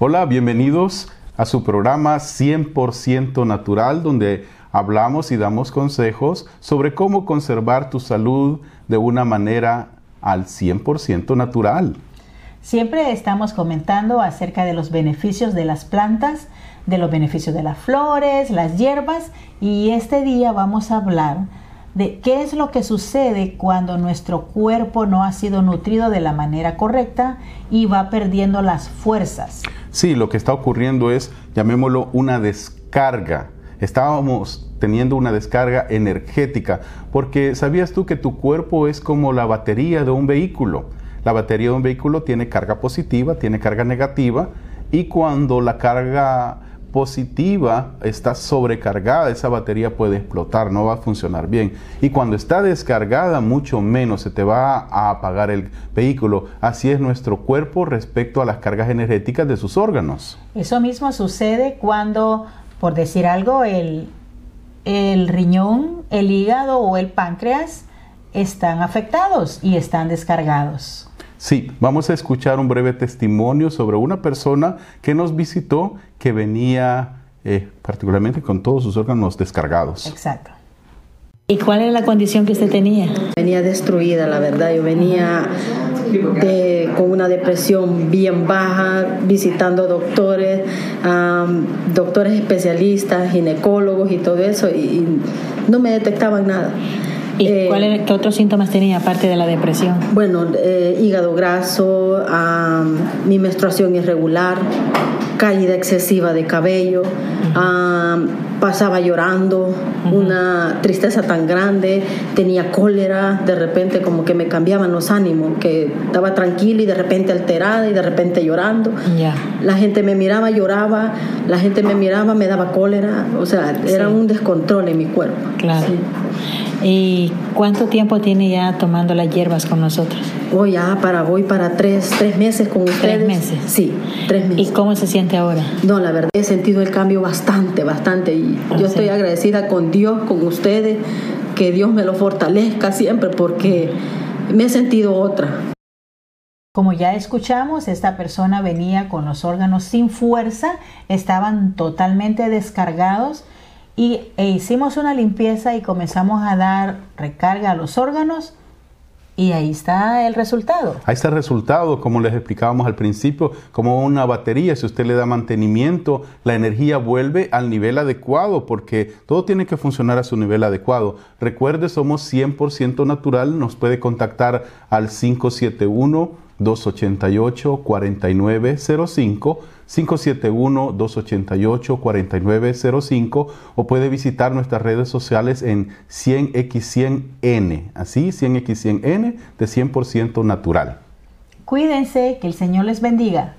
Hola, bienvenidos a su programa 100% natural donde hablamos y damos consejos sobre cómo conservar tu salud de una manera al 100% natural. Siempre estamos comentando acerca de los beneficios de las plantas, de los beneficios de las flores, las hierbas y este día vamos a hablar de qué es lo que sucede cuando nuestro cuerpo no ha sido nutrido de la manera correcta y va perdiendo las fuerzas. Sí, lo que está ocurriendo es, llamémoslo, una descarga. Estábamos teniendo una descarga energética, porque sabías tú que tu cuerpo es como la batería de un vehículo. La batería de un vehículo tiene carga positiva, tiene carga negativa, y cuando la carga positiva está sobrecargada, esa batería puede explotar, no va a funcionar bien. Y cuando está descargada, mucho menos se te va a apagar el vehículo. Así es nuestro cuerpo respecto a las cargas energéticas de sus órganos. Eso mismo sucede cuando, por decir algo, el, el riñón, el hígado o el páncreas están afectados y están descargados. Sí, vamos a escuchar un breve testimonio sobre una persona que nos visitó que venía eh, particularmente con todos sus órganos descargados. Exacto. ¿Y cuál era la condición que usted tenía? Venía destruida, la verdad. Yo venía con una depresión bien baja, visitando doctores, doctores especialistas, ginecólogos y todo eso, y no me detectaban nada. ¿Y eh, qué otros síntomas tenía aparte de la depresión? Bueno, eh, hígado graso, mi menstruación irregular, caída excesiva de cabello, pasaba llorando, una tristeza tan grande, tenía cólera, de repente como que me cambiaban los ánimos, que estaba tranquila y de repente alterada y de repente llorando. La gente me miraba, lloraba, la gente me miraba, me daba cólera, o sea, era un descontrol en mi cuerpo. Claro. ¿Y cuánto tiempo tiene ya tomando las hierbas con nosotros? Voy ya para, voy para tres, tres meses con ustedes. ¿Tres meses? Sí, tres meses. ¿Y cómo se siente ahora? No, la verdad he sentido el cambio bastante, bastante. Y yo estoy agradecida con Dios, con ustedes, que Dios me lo fortalezca siempre porque me he sentido otra. Como ya escuchamos, esta persona venía con los órganos sin fuerza, estaban totalmente descargados y e hicimos una limpieza y comenzamos a dar recarga a los órganos y ahí está el resultado. Ahí está el resultado, como les explicábamos al principio, como una batería, si usted le da mantenimiento, la energía vuelve al nivel adecuado, porque todo tiene que funcionar a su nivel adecuado. Recuerde, somos 100% natural, nos puede contactar al 571 288-4905, 571-288-4905 o puede visitar nuestras redes sociales en 100x100n, así 100x100n de 100% natural. Cuídense, que el Señor les bendiga.